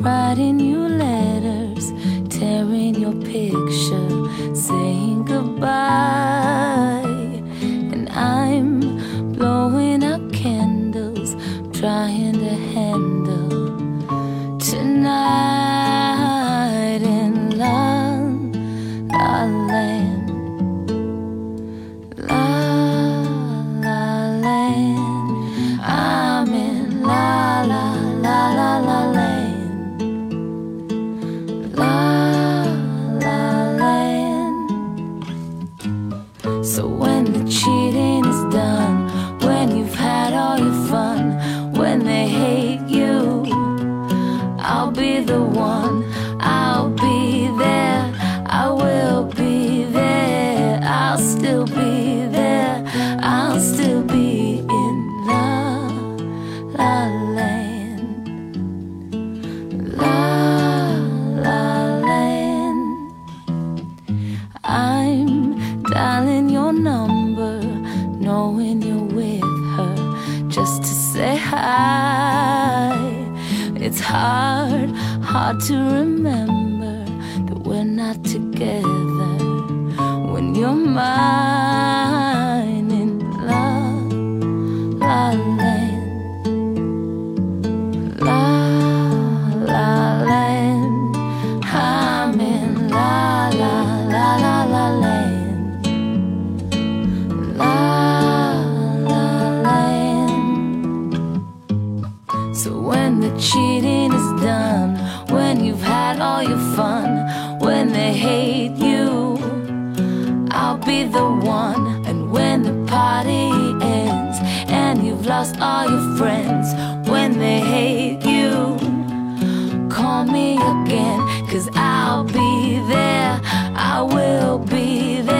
writing you letters, tearing your picture, when the cheating is done, when you've had all your fun, when they hate you, I'll be the one. I'll be there. I will be there. I'll still be there. I'll still be in La La Land. La La Land. I'm dialing your number, knowing you're with her, just to say hi. It's hard, hard to remember that we're not together when you're mine Cheating is done when you've had all your fun. When they hate you, I'll be the one. And when the party ends and you've lost all your friends, when they hate you, call me again, cause I'll be there. I will be there.